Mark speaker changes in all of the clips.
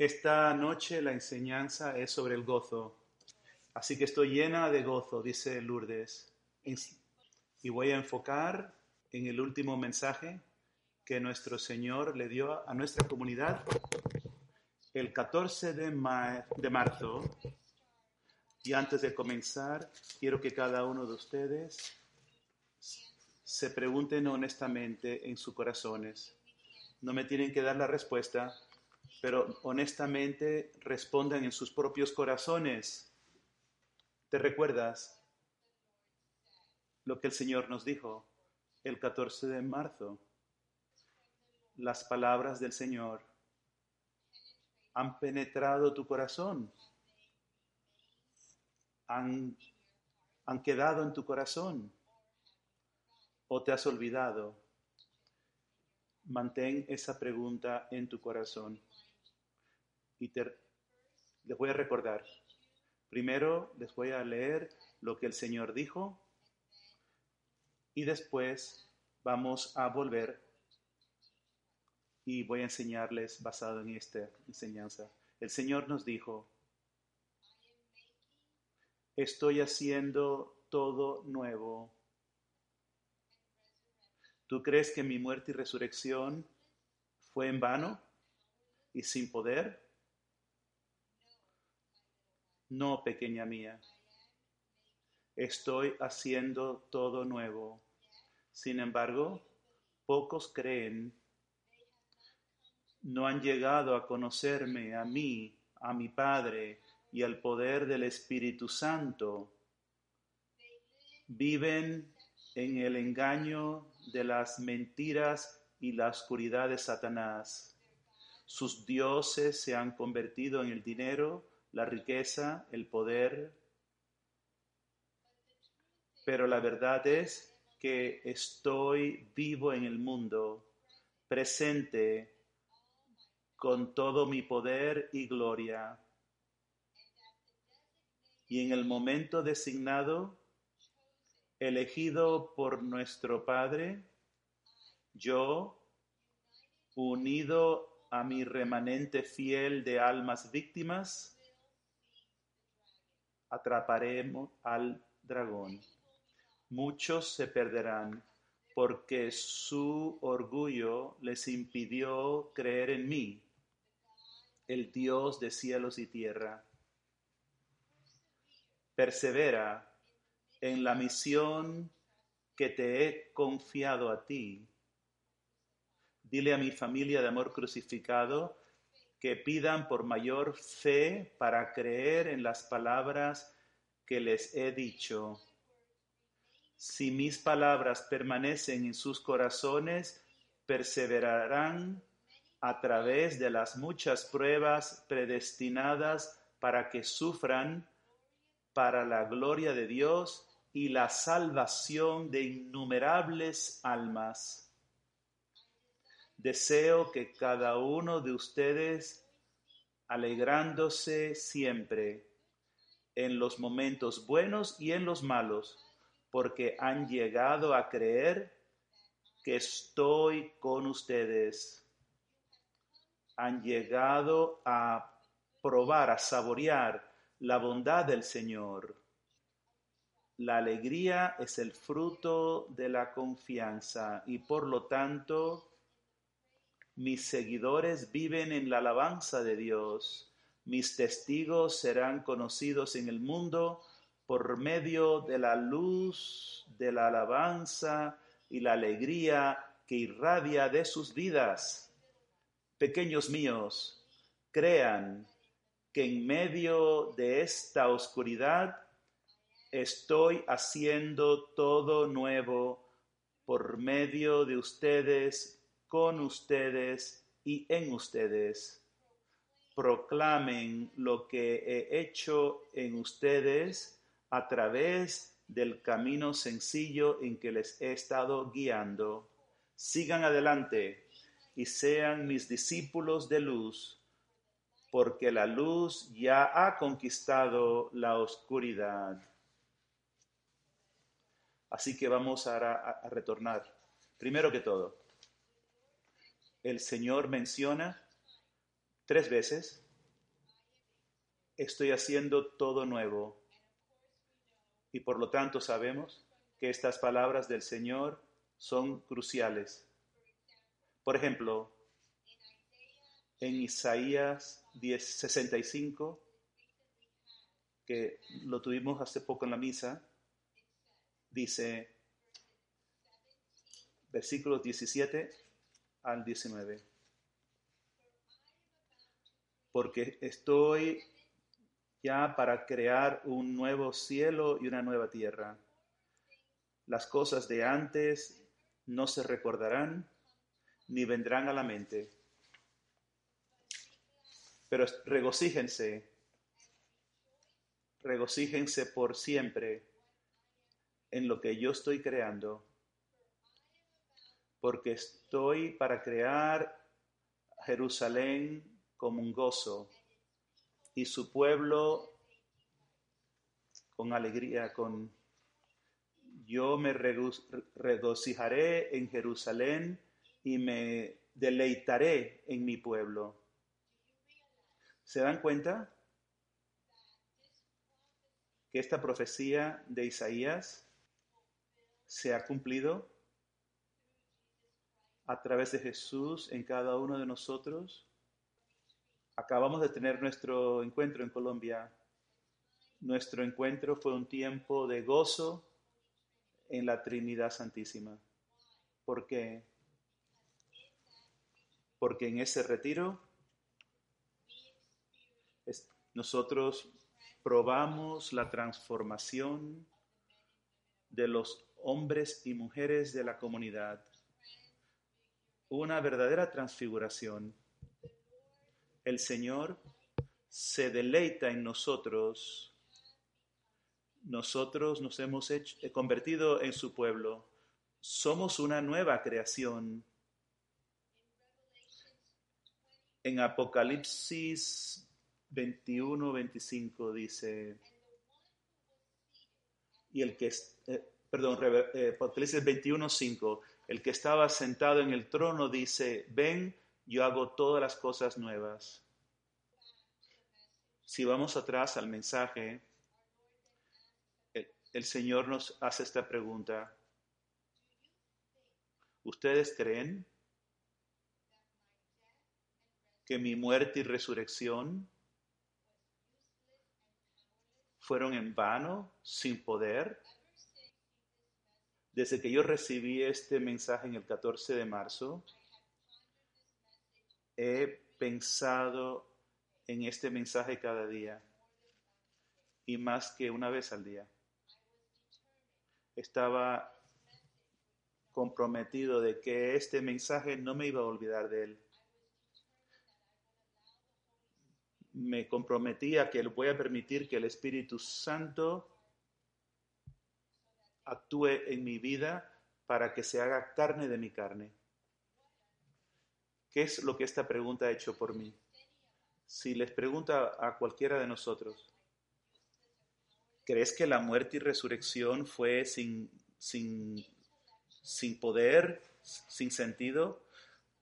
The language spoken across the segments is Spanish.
Speaker 1: Esta noche la enseñanza es sobre el gozo. Así que estoy llena de gozo, dice Lourdes. Y voy a enfocar en el último mensaje que nuestro Señor le dio a nuestra comunidad el 14 de, de marzo. Y antes de comenzar, quiero que cada uno de ustedes se pregunten honestamente en sus corazones. No me tienen que dar la respuesta, pero honestamente respondan en sus propios corazones. ¿Te recuerdas lo que el Señor nos dijo el 14 de marzo? Las palabras del Señor han penetrado tu corazón, han, han quedado en tu corazón o te has olvidado. Mantén esa pregunta en tu corazón y te, les voy a recordar. Primero les voy a leer lo que el Señor dijo y después vamos a volver y voy a enseñarles basado en esta enseñanza. El Señor nos dijo, estoy haciendo todo nuevo. ¿Tú crees que mi muerte y resurrección fue en vano y sin poder? No, pequeña mía, estoy haciendo todo nuevo. Sin embargo, pocos creen, no han llegado a conocerme a mí, a mi Padre y al poder del Espíritu Santo. Viven en el engaño de las mentiras y la oscuridad de Satanás. Sus dioses se han convertido en el dinero, la riqueza, el poder. Pero la verdad es que estoy vivo en el mundo, presente con todo mi poder y gloria. Y en el momento designado, elegido por nuestro Padre, yo, unido a mi remanente fiel de almas víctimas, atraparemos al dragón. Muchos se perderán porque su orgullo les impidió creer en mí, el Dios de cielos y tierra. Persevera en la misión que te he confiado a ti. Dile a mi familia de amor crucificado que pidan por mayor fe para creer en las palabras que les he dicho. Si mis palabras permanecen en sus corazones, perseverarán a través de las muchas pruebas predestinadas para que sufran para la gloria de Dios y la salvación de innumerables almas. Deseo que cada uno de ustedes, alegrándose siempre en los momentos buenos y en los malos, porque han llegado a creer que estoy con ustedes. Han llegado a probar, a saborear la bondad del Señor. La alegría es el fruto de la confianza y por lo tanto mis seguidores viven en la alabanza de Dios. Mis testigos serán conocidos en el mundo por medio de la luz, de la alabanza y la alegría que irradia de sus vidas. Pequeños míos, crean que en medio de esta oscuridad estoy haciendo todo nuevo por medio de ustedes con ustedes y en ustedes. Proclamen lo que he hecho en ustedes a través del camino sencillo en que les he estado guiando. Sigan adelante y sean mis discípulos de luz, porque la luz ya ha conquistado la oscuridad. Así que vamos a, a retornar. Primero que todo, el Señor menciona tres veces estoy haciendo todo nuevo. Y por lo tanto sabemos que estas palabras del Señor son cruciales. Por ejemplo, en Isaías 10, 65, que lo tuvimos hace poco en la misa, dice, versículos 17 al 19. Porque estoy ya para crear un nuevo cielo y una nueva tierra. Las cosas de antes no se recordarán ni vendrán a la mente. Pero regocíjense, regocíjense por siempre en lo que yo estoy creando, porque estoy para crear Jerusalén como un gozo y su pueblo con alegría, con yo me regocijaré en Jerusalén y me deleitaré en mi pueblo. ¿Se dan cuenta que esta profecía de Isaías se ha cumplido a través de Jesús en cada uno de nosotros? Acabamos de tener nuestro encuentro en Colombia. Nuestro encuentro fue un tiempo de gozo en la Trinidad Santísima. ¿Por qué? Porque en ese retiro nosotros probamos la transformación de los hombres y mujeres de la comunidad. Una verdadera transfiguración. El Señor se deleita en nosotros. Nosotros nos hemos hecho, convertido en su pueblo. Somos una nueva creación. En Apocalipsis 21, 25 dice, y el que, eh, perdón, eh, 21, 5, el que estaba sentado en el trono dice, ven, yo hago todas las cosas nuevas. Si vamos atrás al mensaje, el, el Señor nos hace esta pregunta. ¿Ustedes creen que mi muerte y resurrección fueron en vano, sin poder. Desde que yo recibí este mensaje en el 14 de marzo, he pensado en este mensaje cada día y más que una vez al día. Estaba comprometido de que este mensaje no me iba a olvidar de él. me comprometí a que voy a permitir que el Espíritu Santo actúe en mi vida para que se haga carne de mi carne. ¿Qué es lo que esta pregunta ha hecho por mí? Si les pregunta a cualquiera de nosotros, ¿crees que la muerte y resurrección fue sin, sin, sin poder, sin sentido?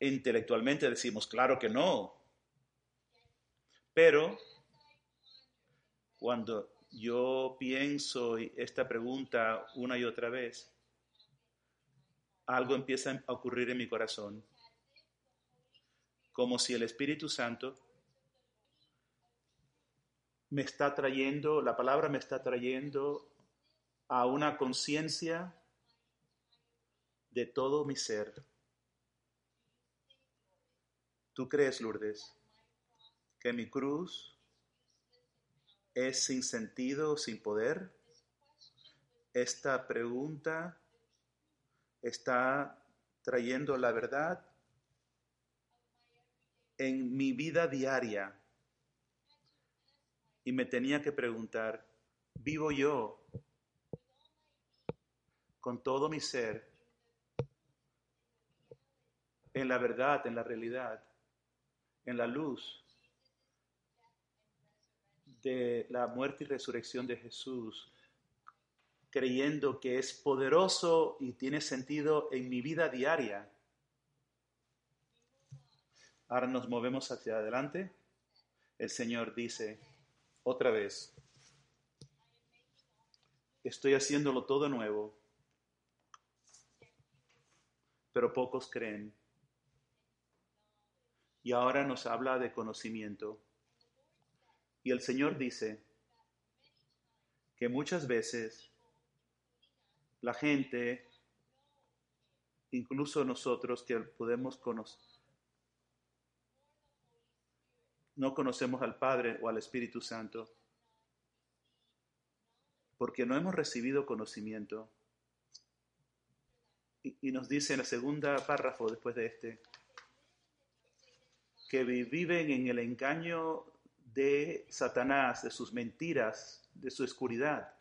Speaker 1: Intelectualmente decimos, claro que no, pero cuando yo pienso esta pregunta una y otra vez, algo empieza a ocurrir en mi corazón, como si el Espíritu Santo me está trayendo, la palabra me está trayendo a una conciencia de todo mi ser. ¿Tú crees, Lourdes? que mi cruz es sin sentido, sin poder? Esta pregunta está trayendo la verdad en mi vida diaria. Y me tenía que preguntar, ¿vivo yo con todo mi ser en la verdad, en la realidad, en la luz de la muerte y resurrección de Jesús, creyendo que es poderoso y tiene sentido en mi vida diaria. Ahora nos movemos hacia adelante. El Señor dice, Otra vez. Estoy haciéndolo todo nuevo, pero pocos creen. Y ahora nos habla de conocimiento. Y el Señor dice que muchas veces la gente, incluso nosotros que podemos conocer, no conocemos al Padre o al Espíritu Santo, porque no hemos recibido conocimiento. Y, nos dice en la segunda párrafo después de este, que viven en el engaño de Satanás, de sus mentiras, de su oscuridad.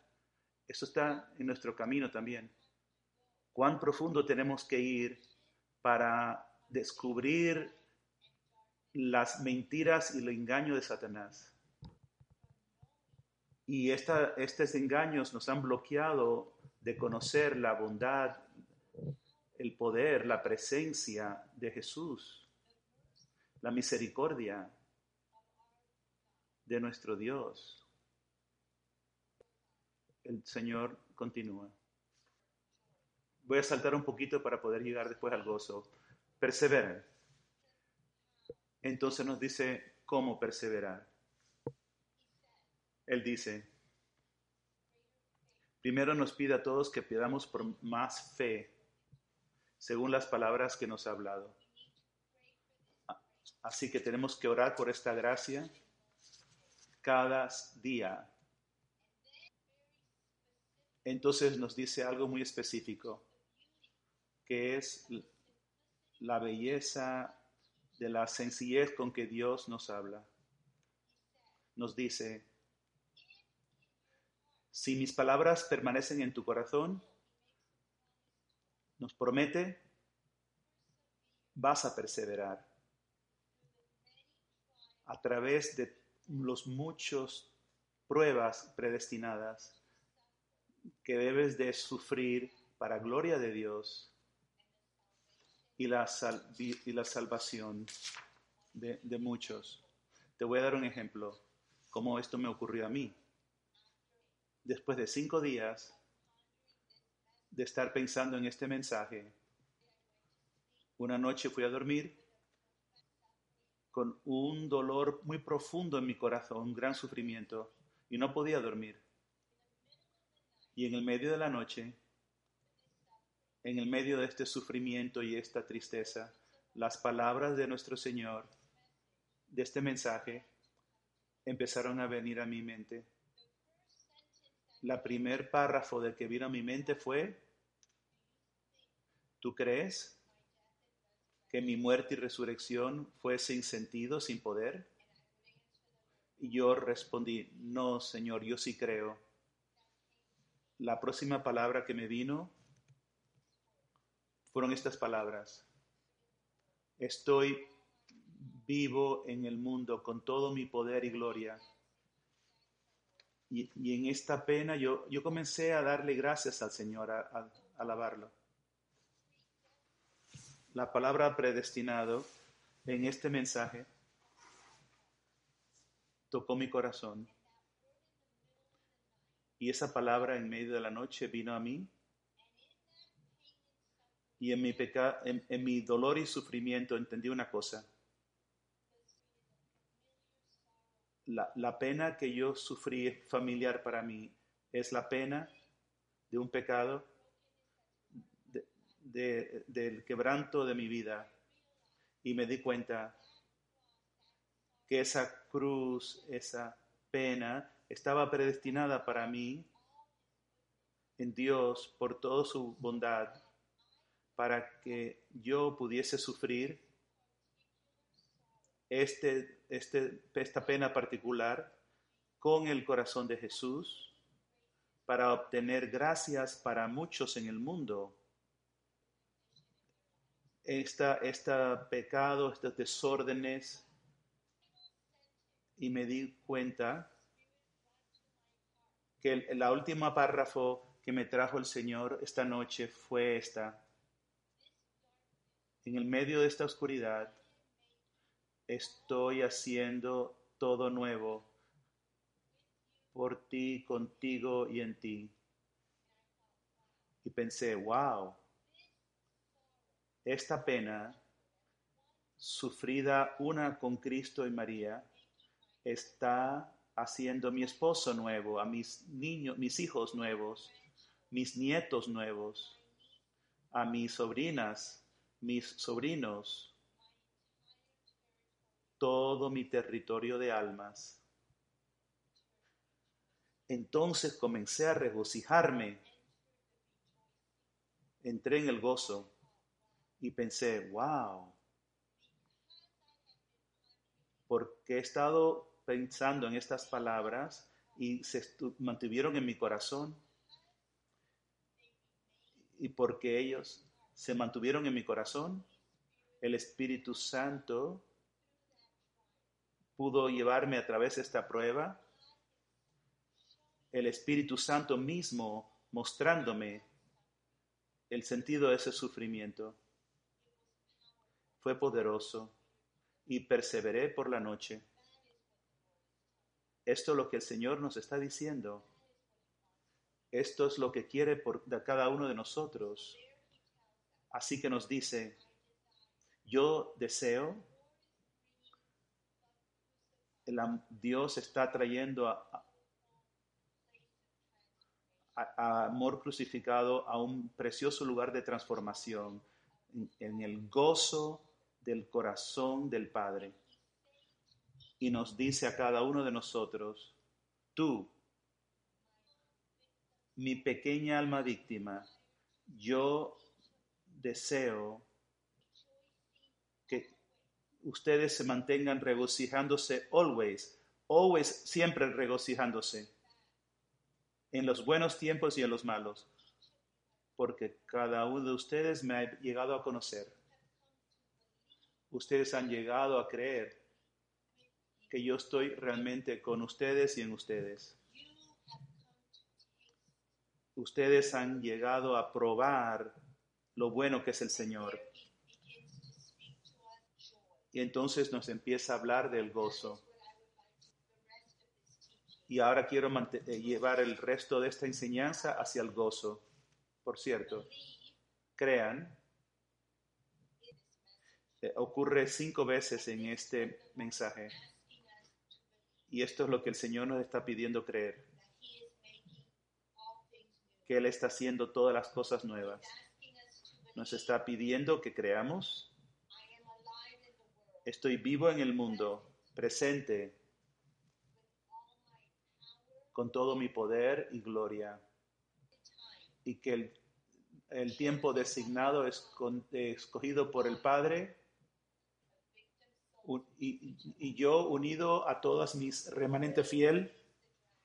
Speaker 1: Eso está en nuestro camino también. Cuán profundo tenemos que ir para descubrir las mentiras y el engaño de Satanás. Y estos engaños nos han bloqueado de conocer la bondad, el poder, la presencia de Jesús, la misericordia de nuestro Dios. El Señor continúa. Voy a saltar un poquito para poder llegar después al gozo. Perseveren. Entonces nos dice cómo perseverar. Él dice, primero nos pide a todos que pidamos por más fe, según las palabras que nos ha hablado. Así que tenemos que orar por esta gracia cada día. Entonces nos dice algo muy específico, que es la belleza de la sencillez con que Dios nos habla. Nos dice, si mis palabras permanecen en tu corazón, nos promete, vas a perseverar a través de los muchos pruebas predestinadas que debes de sufrir para gloria de Dios y la, y la salvación de, de muchos. Te voy a dar un ejemplo, cómo esto me ocurrió a mí. Después de cinco días de estar pensando en este mensaje, una noche fui a dormir con un dolor muy profundo en mi corazón, un gran sufrimiento, y no podía dormir. Y en el medio de la noche en el medio de este sufrimiento y esta tristeza, las palabras de nuestro Señor, de este mensaje, empezaron a venir a mi mente. La primer párrafo del que vino a mi mente fue, ¿tú crees que mi muerte y resurrección fue sin sentido, sin poder? Y yo respondí, no, Señor, yo sí creo. La próxima palabra que me vino fueron estas palabras. Estoy vivo en el mundo con todo mi poder y gloria. Y, en esta pena yo, yo comencé a darle gracias al Señor, a, a alabarlo. La palabra predestinado en este mensaje tocó mi corazón. Y esa palabra en medio de la noche vino a mí y en mi, en, mi dolor y sufrimiento entendí una cosa. La, la, pena que yo sufrí familiar para mí es la pena de un pecado, del quebranto de mi vida. Y me di cuenta que esa cruz, esa pena, estaba predestinada para mí en Dios por toda su bondad para que yo pudiese sufrir este, este, esta pena particular con el corazón de Jesús para obtener gracias para muchos en el mundo. Este pecado, estos desórdenes, y me di cuenta que la última párrafo que me trajo el Señor esta noche fue esta en el medio de esta oscuridad, estoy haciendo todo nuevo. por ti, contigo y en ti. Y pensé, wow, esta pena sufrida una con Cristo y María está haciendo mi esposo nuevo, a mis niños, mis hijos nuevos, mis nietos nuevos, a mis sobrinas, mis sobrinos, todo mi territorio de almas. Entonces comencé a regocijarme, entré en el gozo y pensé, wow, porque he estado pensando en estas palabras y se mantuvieron en mi corazón y porque ellos se mantuvieron en mi corazón, el Espíritu Santo pudo llevarme a través de esta prueba, el Espíritu Santo mismo mostrándome el sentido de ese sufrimiento. Fue poderoso y perseveré por la noche. Esto es lo que el Señor nos está diciendo. Esto es lo que quiere por, de cada uno de nosotros. Así que nos dice, yo deseo, el, Dios está trayendo a, amor crucificado a un precioso lugar de transformación, en el gozo del corazón del Padre. Y nos dice a cada uno de nosotros, tú, mi pequeña alma víctima, yo deseo que ustedes se mantengan regocijándose always, always, siempre regocijándose, en los buenos tiempos y en los malos, porque cada uno de ustedes me ha llegado a conocer ustedes han llegado a creer que yo estoy realmente con ustedes y en ustedes. Ustedes han llegado a probar lo bueno que es el Señor. Y entonces nos empieza a hablar del gozo. Y ahora quiero eh, llevar el resto de esta enseñanza hacia el gozo. Por cierto, crean eh, ocurre cinco veces en este mensaje. Y esto es lo que el Señor nos está pidiendo creer. Que Él está haciendo todas las cosas nuevas. Nos está pidiendo que creamos. Estoy vivo en el mundo, presente, con todo mi poder y gloria. Y que el, el tiempo designado es escogido por el Padre y, yo unido a todas mis remanentes fiel,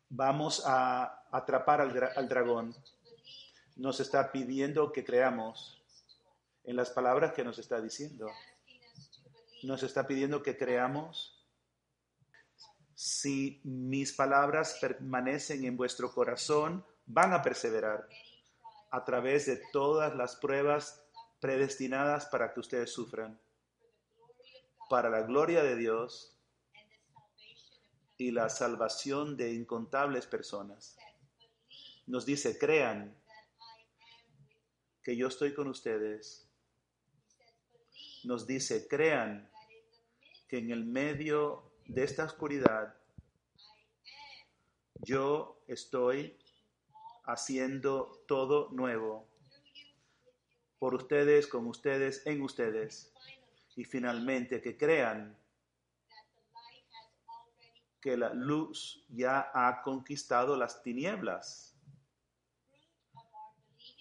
Speaker 1: vamos a atrapar al, al dragón. Nos está pidiendo que creamos en las palabras que nos está diciendo. Nos está pidiendo que creamos. Si mis palabras permanecen en vuestro corazón, van a perseverar a través de todas las pruebas predestinadas para que ustedes sufran para la gloria de Dios y la salvación de incontables personas. Nos dice, crean que yo estoy con ustedes. Nos dice, crean que en el medio de esta oscuridad yo estoy haciendo todo nuevo por ustedes, con ustedes, en ustedes y finalmente que crean que la luz ya ha conquistado las tinieblas.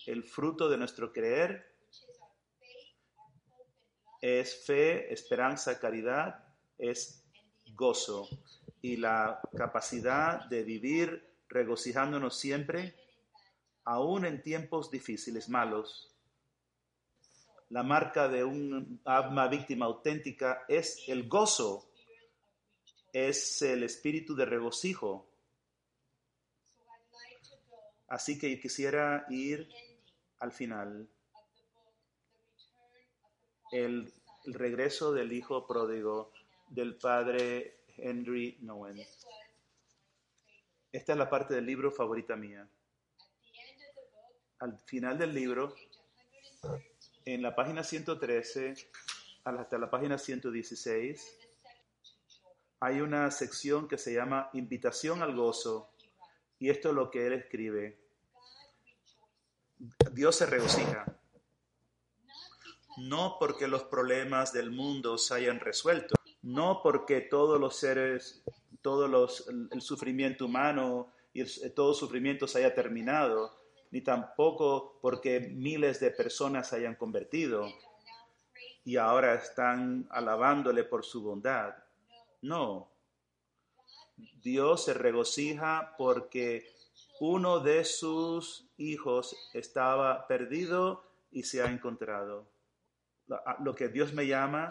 Speaker 1: El fruto de nuestro creer es fe, esperanza, caridad, es gozo y la capacidad de vivir regocijándonos siempre, aún en tiempos difíciles, malos, la marca de un alma víctima auténtica es el gozo, es el espíritu de regocijo. Así que quisiera ir al final. El, el regreso del hijo pródigo del padre Henry Nowen. Esta es la parte del libro favorita mía. Al final del libro, en la página 113 hasta la página 116, hay una sección que se llama Invitación al Gozo. Y esto es lo que él escribe. Dios se regocija. No porque los problemas del mundo se hayan resuelto, no porque todos los seres, todo los, el sufrimiento humano y todo sufrimiento se haya terminado, ni tampoco porque miles de personas se hayan convertido y ahora están alabándole por su bondad. No. Dios se regocija porque uno de sus hijos estaba perdido y se ha encontrado. Lo que Dios me llama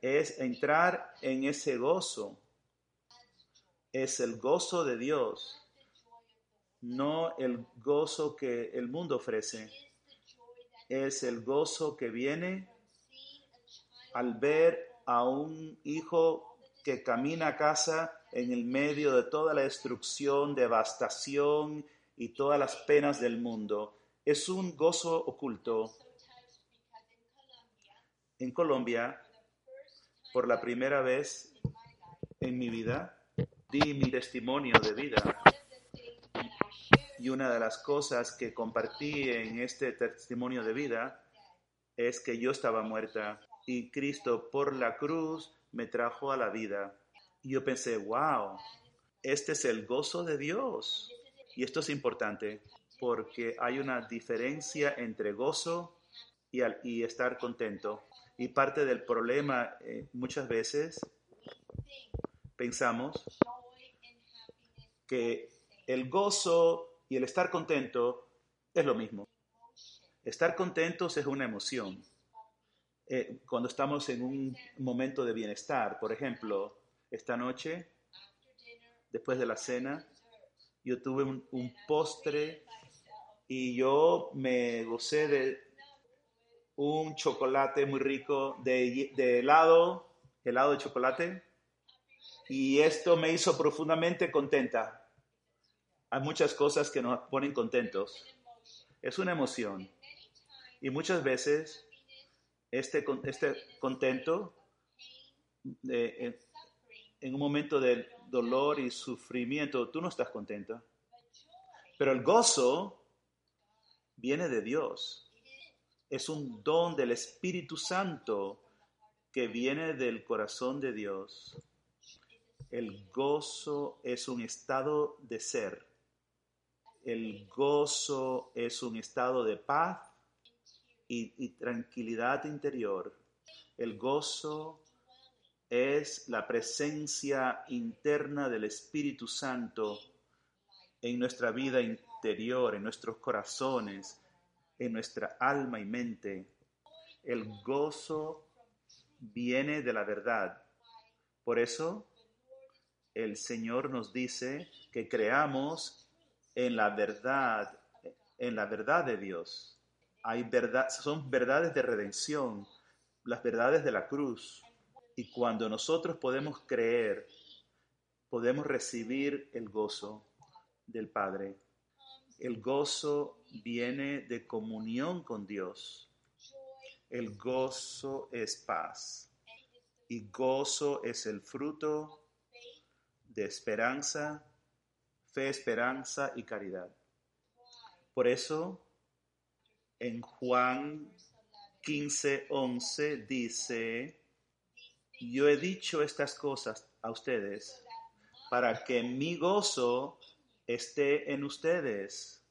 Speaker 1: es entrar en ese gozo. Es el gozo de Dios, no el gozo que el mundo ofrece. Es el gozo que viene al ver a un hijo que camina a casa en el medio de toda la destrucción, devastación y todas las penas del mundo. Es un gozo oculto. En Colombia, por la primera vez en mi vida, di mi testimonio de vida. Y una de las cosas que compartí en este testimonio de vida es que yo estaba muerta y Cristo por la cruz me trajo a la vida. Y yo pensé, wow, este es el gozo de Dios. Y esto es importante porque hay una diferencia entre gozo y, estar contento. Y parte del problema eh, muchas veces pensamos que el gozo y el estar contento es lo mismo. Estar contentos es una emoción. Eh, cuando estamos en un momento de bienestar. Por ejemplo, esta noche, después de la cena, yo tuve un, postre y yo me gocé de un chocolate muy rico de, de helado, helado de chocolate, y esto me hizo profundamente contenta. Hay muchas cosas que nos ponen contentos. Es una emoción. Y muchas veces este, este contento en, un momento de dolor y sufrimiento, tú no estás contento. Pero el gozo viene de Dios. Es un don del Espíritu Santo que viene del corazón de Dios. El gozo es un estado de ser. El gozo es un estado de paz y, tranquilidad interior. El gozo es la presencia interna del Espíritu Santo en nuestra vida interior, en nuestros corazones, en nuestra alma y mente. El gozo viene de la verdad. Por eso el Señor nos dice que creamos en la verdad, en la verdad de Dios hay verdad, son verdades de redención, las verdades de la cruz. Y cuando nosotros podemos creer, podemos recibir el gozo del Padre. El gozo viene de comunión con Dios. El gozo es paz. Y gozo es el fruto de esperanza, fe, esperanza y caridad. Por eso en Juan 15, 11 dice, yo he dicho estas cosas a ustedes para que mi gozo esté en ustedes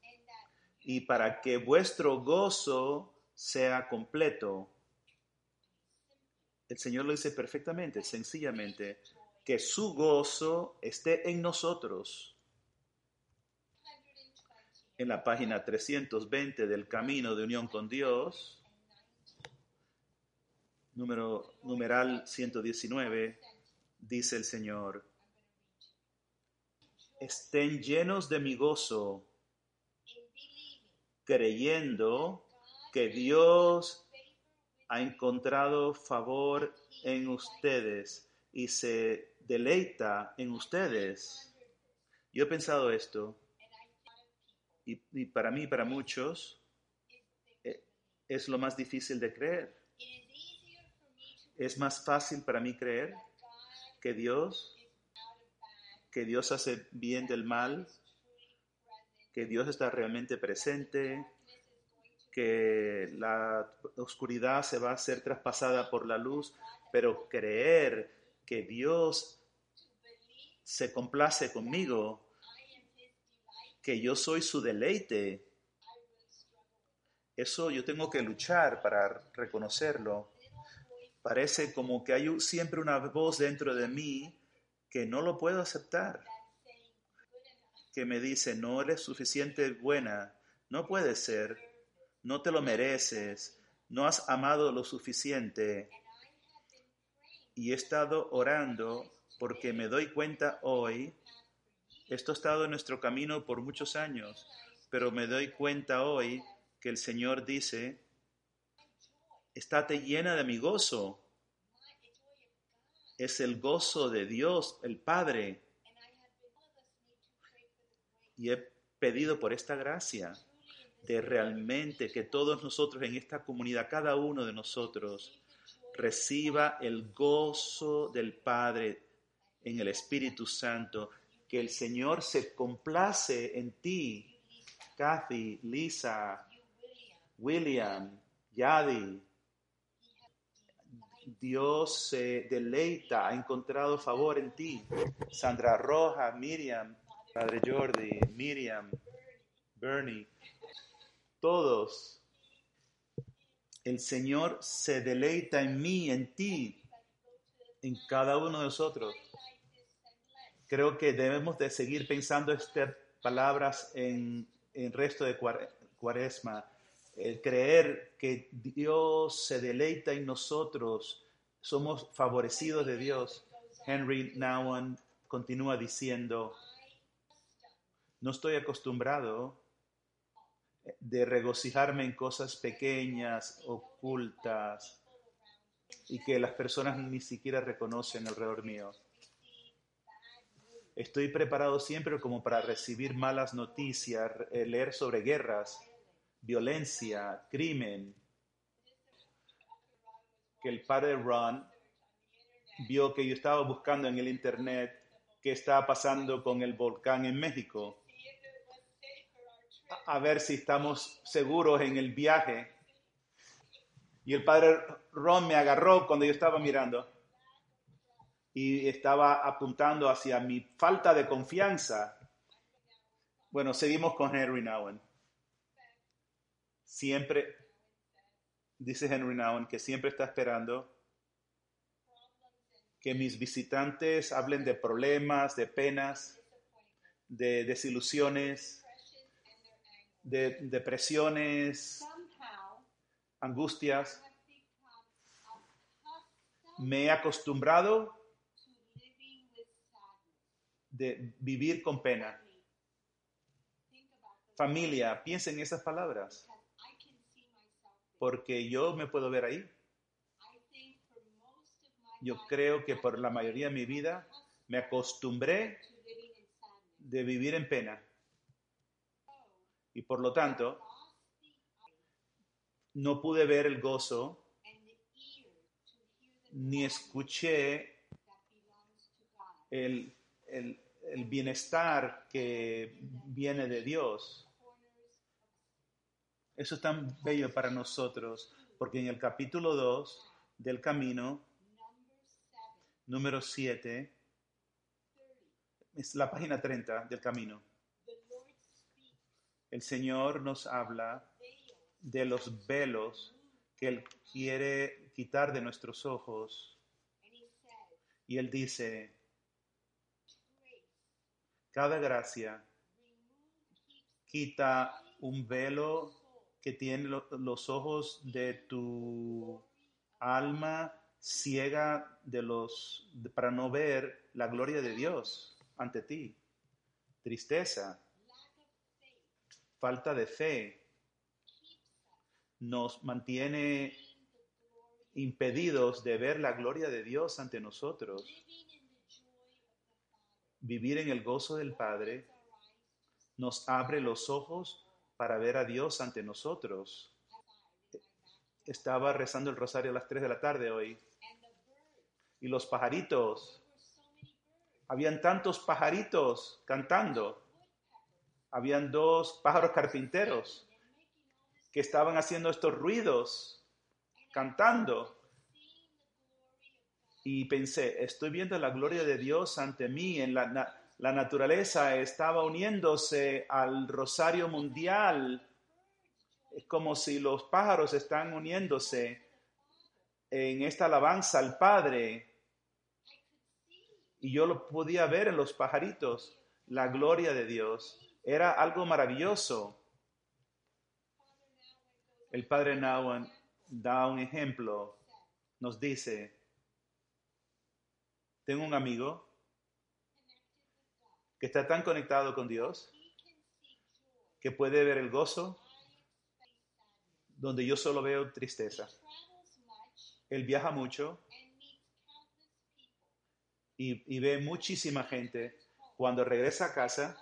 Speaker 1: y para que vuestro gozo sea completo. El Señor lo dice perfectamente, sencillamente, que su gozo esté en nosotros en la página 320 del Camino de Unión con Dios, número, numeral 119, dice el Señor, estén llenos de mi gozo, creyendo que Dios ha encontrado favor en ustedes y se deleita en ustedes Yo he pensado esto, y, para mí, para muchos, eh, es lo más difícil de creer. Es más fácil para mí creer que Dios, que Dios hace bien del mal, que Dios está realmente presente, que la oscuridad se va a ser traspasada por la luz, pero creer que Dios se complace conmigo, que yo soy su deleite, eso yo tengo que luchar para reconocerlo. Parece como que hay siempre una voz dentro de mí que no lo puedo aceptar, que me dice, no eres suficiente buena, no puede ser, no te lo mereces, no has amado lo suficiente. Y he estado orando porque me doy cuenta hoy, esto ha estado en nuestro camino por muchos años, pero me doy cuenta hoy que el Señor dice, estate llena de mi gozo. Es el gozo de Dios, el Padre. Y he pedido por esta gracia de realmente que todos nosotros en esta comunidad, cada uno de nosotros, reciba el gozo del Padre en el Espíritu Santo, que el Señor se complace en ti, Kathy, Lisa, William, Yadi. Dios se deleita, ha encontrado favor en ti. Sandra Roja, Miriam, Padre Jordi, Miriam, Bernie, todos. El Señor se deleita en mí, en ti, en cada uno de nosotros creo que debemos de seguir pensando estas palabras en el resto de cuaresma. El creer que Dios se deleita en nosotros, somos favorecidos de Dios. Henry Nouwen continúa diciendo, no estoy acostumbrado de regocijarme en cosas pequeñas, ocultas, y que las personas ni siquiera reconocen alrededor mío. Estoy preparado siempre como para recibir malas noticias, eh, leer sobre guerras, violencia, crimen. Que el padre Ron vio que yo estaba buscando en el internet qué estaba pasando con el volcán en México. A ver si estamos seguros en el viaje. Y el padre Ron me agarró cuando yo estaba mirando y estaba apuntando hacia mi falta de confianza. Bueno, seguimos con Henry Nowen. Siempre, dice Henry Nowen, que siempre está esperando que mis visitantes hablen de problemas, de penas, de desilusiones, de depresiones, angustias. Me he acostumbrado de vivir con pena. Familia, piensen en esas palabras, porque yo me puedo ver ahí. Yo creo que por la mayoría de mi vida me acostumbré de vivir en pena. Y por lo tanto, no pude ver el gozo ni escuché el el, bienestar que viene de Dios. Eso es tan bello para nosotros, porque en el capítulo 2 del camino, número 7, es la página 30 del camino. El Señor nos habla de los velos que Él quiere quitar de nuestros ojos. Y Él dice, cada gracia quita un velo que tiene los ojos de tu alma ciega de los para no ver la gloria de Dios ante ti. Tristeza, falta de fe nos mantiene impedidos de ver la gloria de Dios ante nosotros Vivir en el gozo del Padre nos abre los ojos para ver a Dios ante nosotros. Estaba rezando el rosario a las 3 de la tarde hoy. Y los pajaritos, habían tantos pajaritos cantando. Habían dos pájaros carpinteros que estaban haciendo estos ruidos, cantando. Y pensé, estoy viendo la gloria de Dios ante mí. En la, naturaleza estaba uniéndose al rosario mundial. Es como si los pájaros están uniéndose en esta alabanza al Padre. Y yo lo podía ver en los pajaritos, la gloria de Dios. Era algo maravilloso. El Padre Nawan da un ejemplo. Nos dice, tengo un amigo que está tan conectado con Dios que puede ver el gozo donde yo solo veo tristeza. Él viaja mucho y, y, ve muchísima gente. Cuando regresa a casa,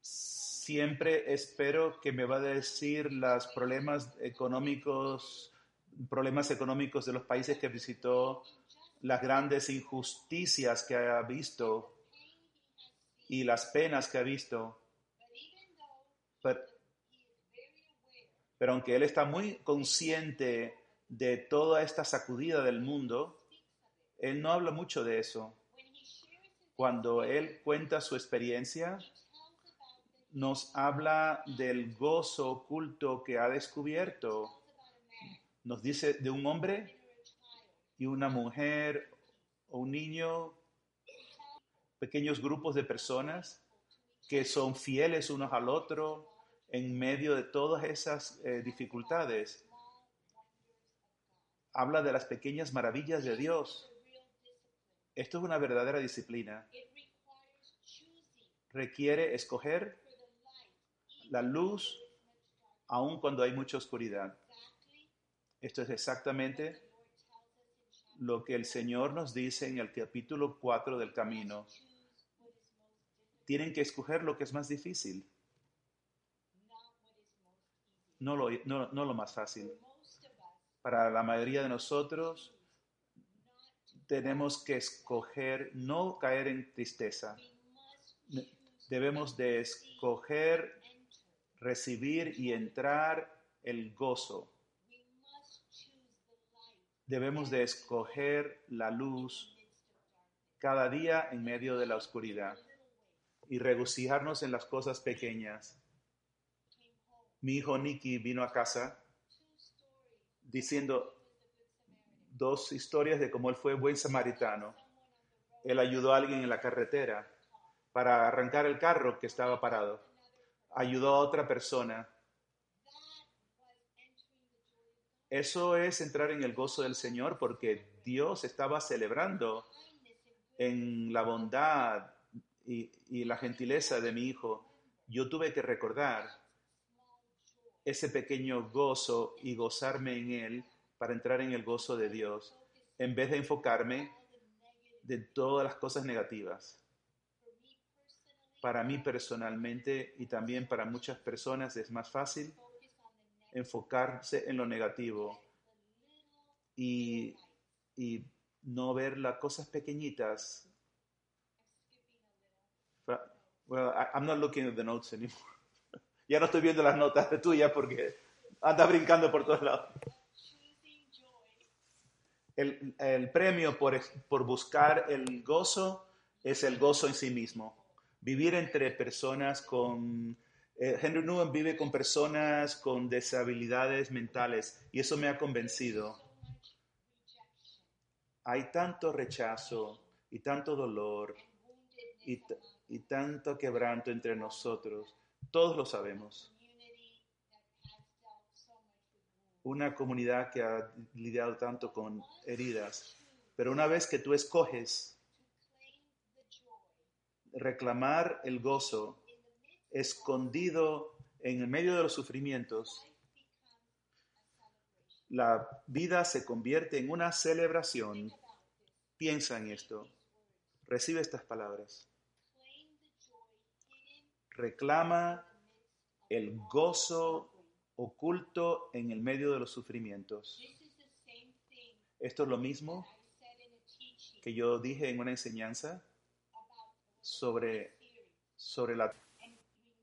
Speaker 1: siempre espero que me va a decir los problemas económicos, problemas económicos de los países que visitó, las grandes injusticias que ha visto y las penas que ha visto. Pero, aunque él está muy consciente de toda esta sacudida del mundo, él no habla mucho de eso. Cuando él cuenta su experiencia, nos habla del gozo oculto que ha descubierto. Nos dice de un hombre y una mujer o un niño pequeños grupos de personas que son fieles unos al otro en medio de todas esas eh, dificultades. Habla de las pequeñas maravillas de Dios. Esto es una verdadera disciplina. Requiere escoger la luz aun cuando hay mucha oscuridad. Esto es exactamente lo que el Señor nos dice en el capítulo 4 del camino tienen que escoger lo que es más difícil, no lo, no, lo más fácil. Para la mayoría de nosotros, tenemos que escoger no caer en tristeza. Debemos de escoger recibir y entrar el gozo. Debemos de escoger la luz cada día en medio de la oscuridad y regocijarnos en las cosas pequeñas. Mi hijo Nicky vino a casa diciendo dos historias de cómo él fue buen samaritano. Él ayudó a alguien en la carretera para arrancar el carro que estaba parado. Ayudó a otra persona. Eso es entrar en el gozo del Señor porque Dios estaba celebrando en la bondad, y, la gentileza de mi hijo, yo tuve que recordar ese pequeño gozo y gozarme en él para entrar en el gozo de Dios, en vez de enfocarme de todas las cosas negativas. Para mí personalmente y también para muchas personas es más fácil enfocarse en lo negativo y, y no ver las cosas pequeñitas Well, I'm not looking at the notes anymore. ya no estoy viendo las notas de tuya porque anda brincando por todos lados. El, el premio por, por buscar el gozo es el gozo en sí mismo. Vivir entre personas con... Eh, Henry Newman vive con personas con deshabilidades mentales y eso me ha convencido. Hay tanto rechazo y tanto dolor y, y tanto quebranto entre nosotros. Todos lo sabemos. Una comunidad que ha lidiado tanto con heridas. Pero una vez que tú escoges reclamar el gozo escondido en el medio de los sufrimientos, la vida se convierte en una celebración. Piensa en esto. Recibe estas palabras. Reclama el gozo oculto en el medio de los sufrimientos. Esto es lo mismo que yo dije en una enseñanza sobre, sobre la...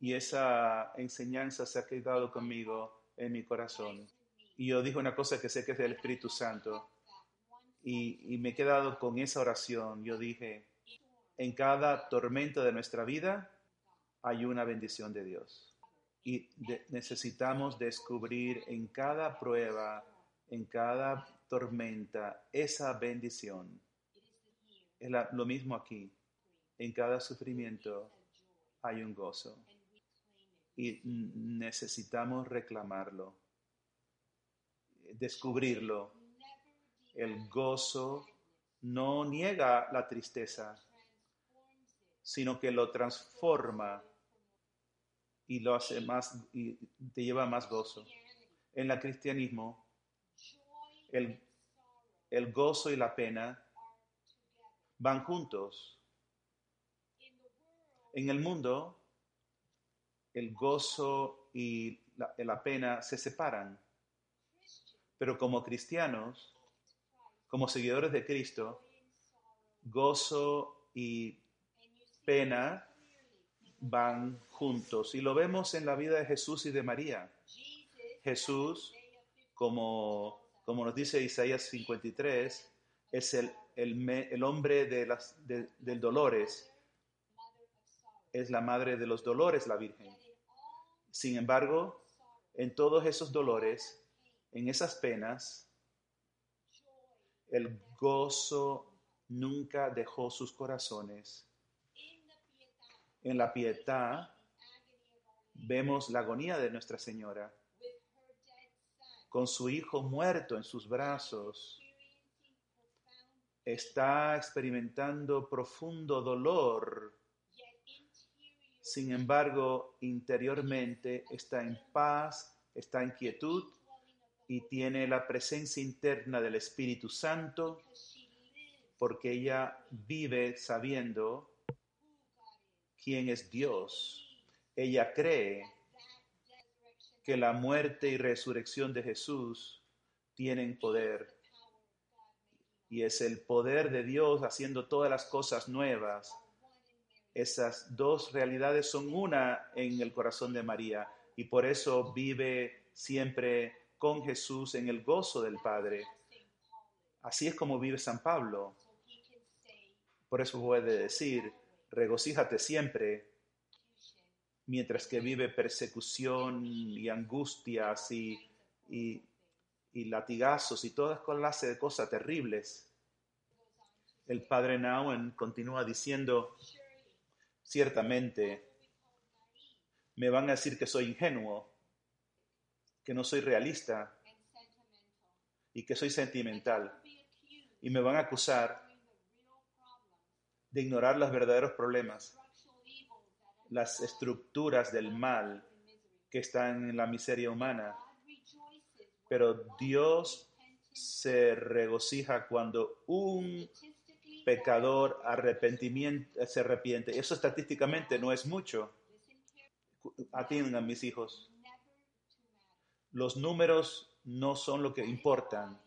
Speaker 1: Y esa enseñanza se ha quedado conmigo en mi corazón. Y yo dije una cosa que sé que es del Espíritu Santo. Y, me he quedado con esa oración. Yo dije, en cada tormenta de nuestra vida hay una bendición de Dios. Y necesitamos descubrir en cada prueba, en cada tormenta, esa bendición. Es lo mismo aquí. En cada sufrimiento hay un gozo. Y necesitamos reclamarlo, descubrirlo. El gozo no niega la tristeza, sino que lo transforma y lo hace más y te lleva más gozo. En el cristianismo, el, el gozo y la pena van juntos. En el mundo, el gozo y la, pena se separan. Pero como cristianos, como seguidores de Cristo, gozo y pena van juntos. Y lo vemos en la vida de Jesús y de María. Jesús, como, como nos dice Isaías 53, es el, el, hombre de las, del dolores. Es la madre de los dolores, la Virgen. Sin embargo, en todos esos dolores, en esas penas, el gozo nunca dejó sus corazones en la piedad vemos la agonía de Nuestra Señora con su hijo muerto en sus brazos. Está experimentando profundo dolor. Sin embargo, interiormente está en paz, está en quietud y tiene la presencia interna del Espíritu Santo porque ella vive sabiendo quién es Dios. Ella cree que la muerte y resurrección de Jesús tienen poder. Y es el poder de Dios haciendo todas las cosas nuevas. Esas dos realidades son una en el corazón de María y por eso vive siempre con Jesús en el gozo del Padre. Así es como vive San Pablo. Por eso puede decir, regocíjate siempre, mientras que vive persecución y angustias y, y, latigazos y todas clases de cosas terribles. El padre Nauen continúa diciendo, ciertamente, me van a decir que soy ingenuo, que no soy realista y que soy sentimental. Y me van a acusar de ignorar los verdaderos problemas, las estructuras del mal que están en la miseria humana. Pero Dios se regocija cuando un pecador arrepentimiento, se arrepiente. Eso estadísticamente no es mucho. Atiendan, mis hijos. Los números no son lo que importan.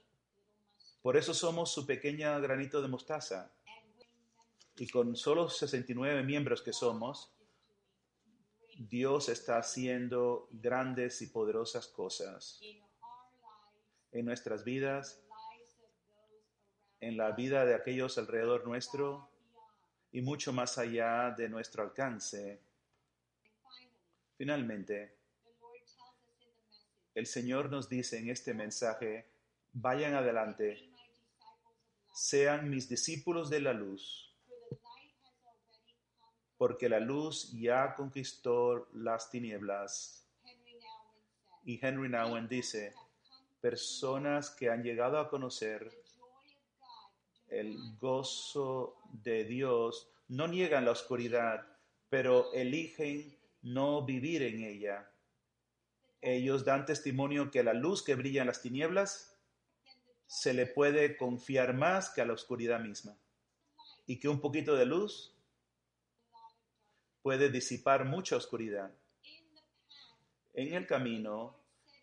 Speaker 1: Por eso somos su pequeña granito de mostaza y con solo 69 miembros que somos, Dios está haciendo grandes y poderosas cosas en nuestras vidas, en la vida de aquellos alrededor nuestro y mucho más allá de nuestro alcance. Finalmente, el Señor nos dice en este mensaje, vayan adelante, sean mis discípulos de la luz porque la luz ya conquistó las tinieblas. Y Henry Nouwen dice, personas que han llegado a conocer el gozo de Dios no niegan la oscuridad, pero eligen no vivir en ella. Ellos dan testimonio que la luz que brilla en las tinieblas se le puede confiar más que a la oscuridad misma. y que un poquito de luz puede disipar mucha oscuridad. En el camino,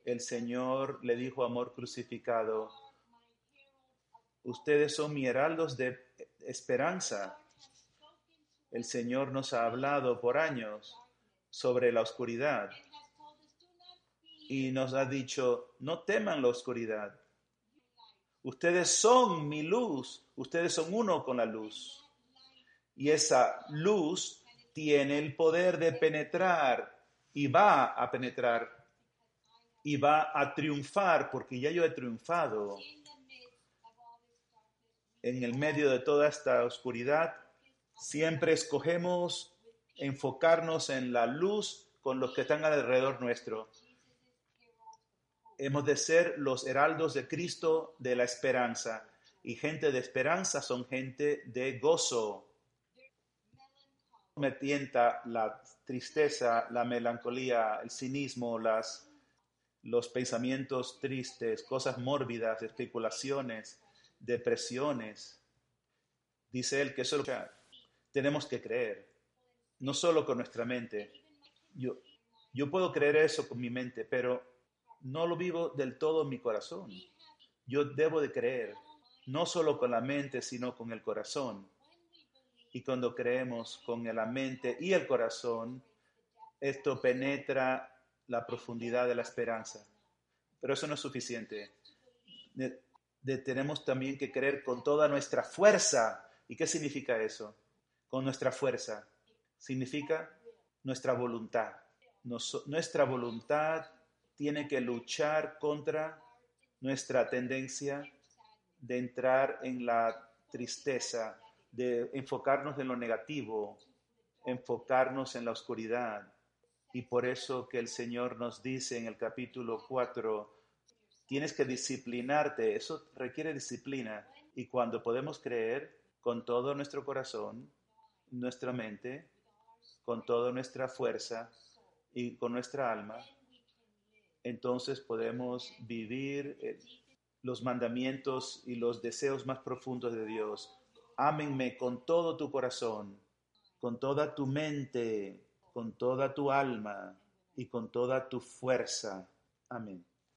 Speaker 1: el Señor le dijo a amor crucificado, ustedes son mi heraldos de esperanza. El Señor nos ha hablado por años sobre la oscuridad y nos ha dicho, no teman la oscuridad. Ustedes son mi luz, ustedes son uno con la luz. Y esa luz tiene el poder de penetrar y va a penetrar y va a triunfar porque ya yo he triunfado en el medio de toda esta oscuridad. Siempre escogemos enfocarnos en la luz con los que están alrededor nuestro hemos de ser los heraldos de Cristo de la esperanza. Y gente de esperanza son gente de gozo. Me tienta la tristeza, la melancolía, el cinismo, las, los pensamientos tristes, cosas mórbidas, especulaciones, depresiones. Dice él que eso tenemos que creer, no solo con nuestra mente. Yo, yo puedo creer eso con mi mente, pero no lo vivo del todo en mi corazón. Yo debo de creer, no solo con la mente, sino con el corazón. Y cuando creemos con la mente y el corazón, esto penetra la profundidad de la esperanza. Pero eso no es suficiente. Tenemos también que creer con toda nuestra fuerza. ¿Y qué significa eso? Con nuestra fuerza. Significa nuestra voluntad. nuestra voluntad tiene que luchar contra nuestra tendencia de entrar en la tristeza, de enfocarnos en lo negativo, enfocarnos en la oscuridad. Y por eso que el Señor nos dice en el capítulo 4, tienes que disciplinarte, eso requiere disciplina. Y cuando podemos creer con todo nuestro corazón, nuestra mente, con toda nuestra fuerza y con nuestra alma, entonces podemos vivir eh, los mandamientos y los deseos más profundos de Dios. Ámenme con todo tu corazón, con toda tu mente, con toda tu alma y con toda tu fuerza. Amén.